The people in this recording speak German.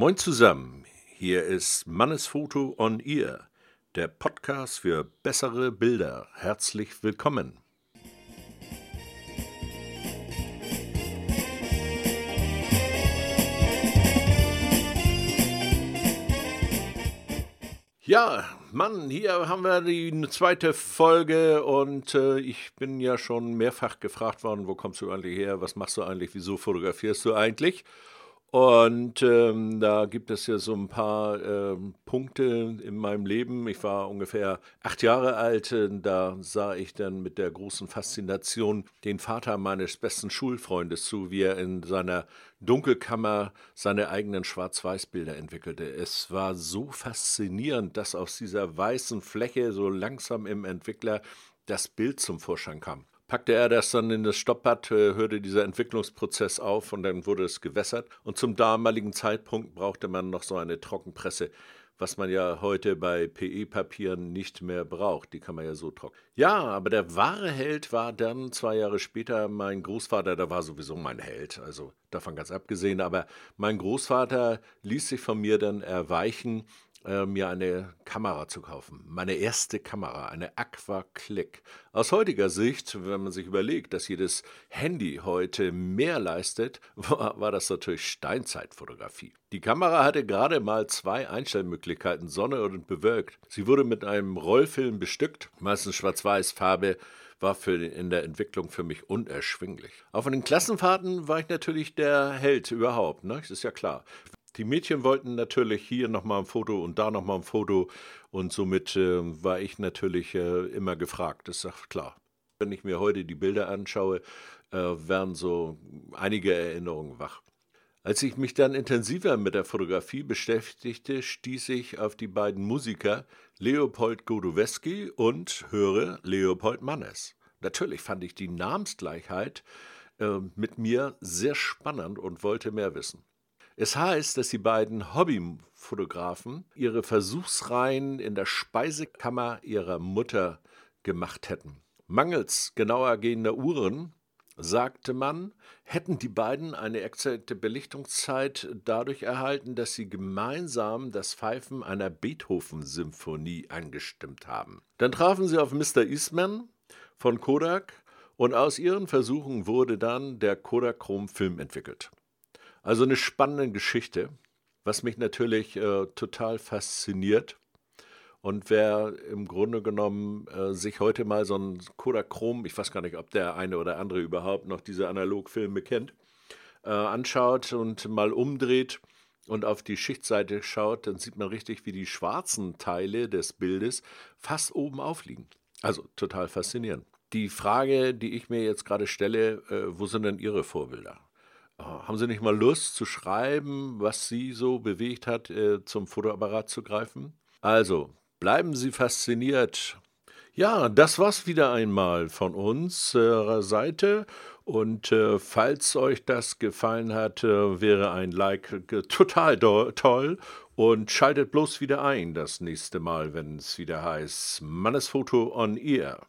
Moin zusammen, hier ist Mannesfoto on Ear, der Podcast für bessere Bilder. Herzlich willkommen. Ja, Mann, hier haben wir die zweite Folge und äh, ich bin ja schon mehrfach gefragt worden, wo kommst du eigentlich her, was machst du eigentlich, wieso fotografierst du eigentlich? Und ähm, da gibt es ja so ein paar ähm, Punkte in meinem Leben. Ich war ungefähr acht Jahre alt. Da sah ich dann mit der großen Faszination den Vater meines besten Schulfreundes zu, wie er in seiner Dunkelkammer seine eigenen Schwarz-Weiß-Bilder entwickelte. Es war so faszinierend, dass aus dieser weißen Fläche so langsam im Entwickler das Bild zum Vorschein kam packte er das dann in das Stoppbad, äh, hörte dieser Entwicklungsprozess auf und dann wurde es gewässert. Und zum damaligen Zeitpunkt brauchte man noch so eine Trockenpresse, was man ja heute bei PE-Papieren nicht mehr braucht. Die kann man ja so trocken. Ja, aber der wahre Held war dann zwei Jahre später mein Großvater, der war sowieso mein Held, also davon ganz abgesehen, aber mein Großvater ließ sich von mir dann erweichen äh, mir eine Kamera zu kaufen. Meine erste Kamera, eine Aqua Click. Aus heutiger Sicht, wenn man sich überlegt, dass jedes Handy heute mehr leistet, war, war das natürlich Steinzeitfotografie. Die Kamera hatte gerade mal zwei Einstellmöglichkeiten, Sonne und bewölkt. Sie wurde mit einem Rollfilm bestückt, meistens schwarz-weiß Farbe, war für, in der Entwicklung für mich unerschwinglich. Auf den Klassenfahrten war ich natürlich der Held überhaupt, ne? Ist ja klar. Die Mädchen wollten natürlich hier nochmal ein Foto und da nochmal ein Foto und somit äh, war ich natürlich äh, immer gefragt, das ist klar. Wenn ich mir heute die Bilder anschaue, äh, werden so einige Erinnerungen wach. Als ich mich dann intensiver mit der Fotografie beschäftigte, stieß ich auf die beiden Musiker Leopold Godowski und höre Leopold Mannes. Natürlich fand ich die Namensgleichheit äh, mit mir sehr spannend und wollte mehr wissen. Es heißt, dass die beiden Hobbyfotografen ihre Versuchsreihen in der Speisekammer ihrer Mutter gemacht hätten. Mangels genauer gehender Uhren, sagte man, hätten die beiden eine exakte Belichtungszeit dadurch erhalten, dass sie gemeinsam das Pfeifen einer Beethoven-Symphonie angestimmt haben. Dann trafen sie auf Mr. Eastman von Kodak und aus ihren Versuchen wurde dann der Kodachrom-Film entwickelt. Also eine spannende Geschichte, was mich natürlich äh, total fasziniert. Und wer im Grunde genommen äh, sich heute mal so ein Kodachrom, ich weiß gar nicht, ob der eine oder andere überhaupt noch diese Analogfilme kennt, äh, anschaut und mal umdreht und auf die Schichtseite schaut, dann sieht man richtig, wie die schwarzen Teile des Bildes fast oben aufliegen. Also total faszinierend. Die Frage, die ich mir jetzt gerade stelle, äh, wo sind denn Ihre Vorbilder? Haben Sie nicht mal Lust zu schreiben, was Sie so bewegt hat, äh, zum Fotoapparat zu greifen? Also, bleiben Sie fasziniert. Ja, das war's wieder einmal von unserer Seite. Und äh, falls euch das gefallen hat, äh, wäre ein Like total toll. Und schaltet bloß wieder ein das nächste Mal, wenn es wieder heißt Mannesfoto on Ear.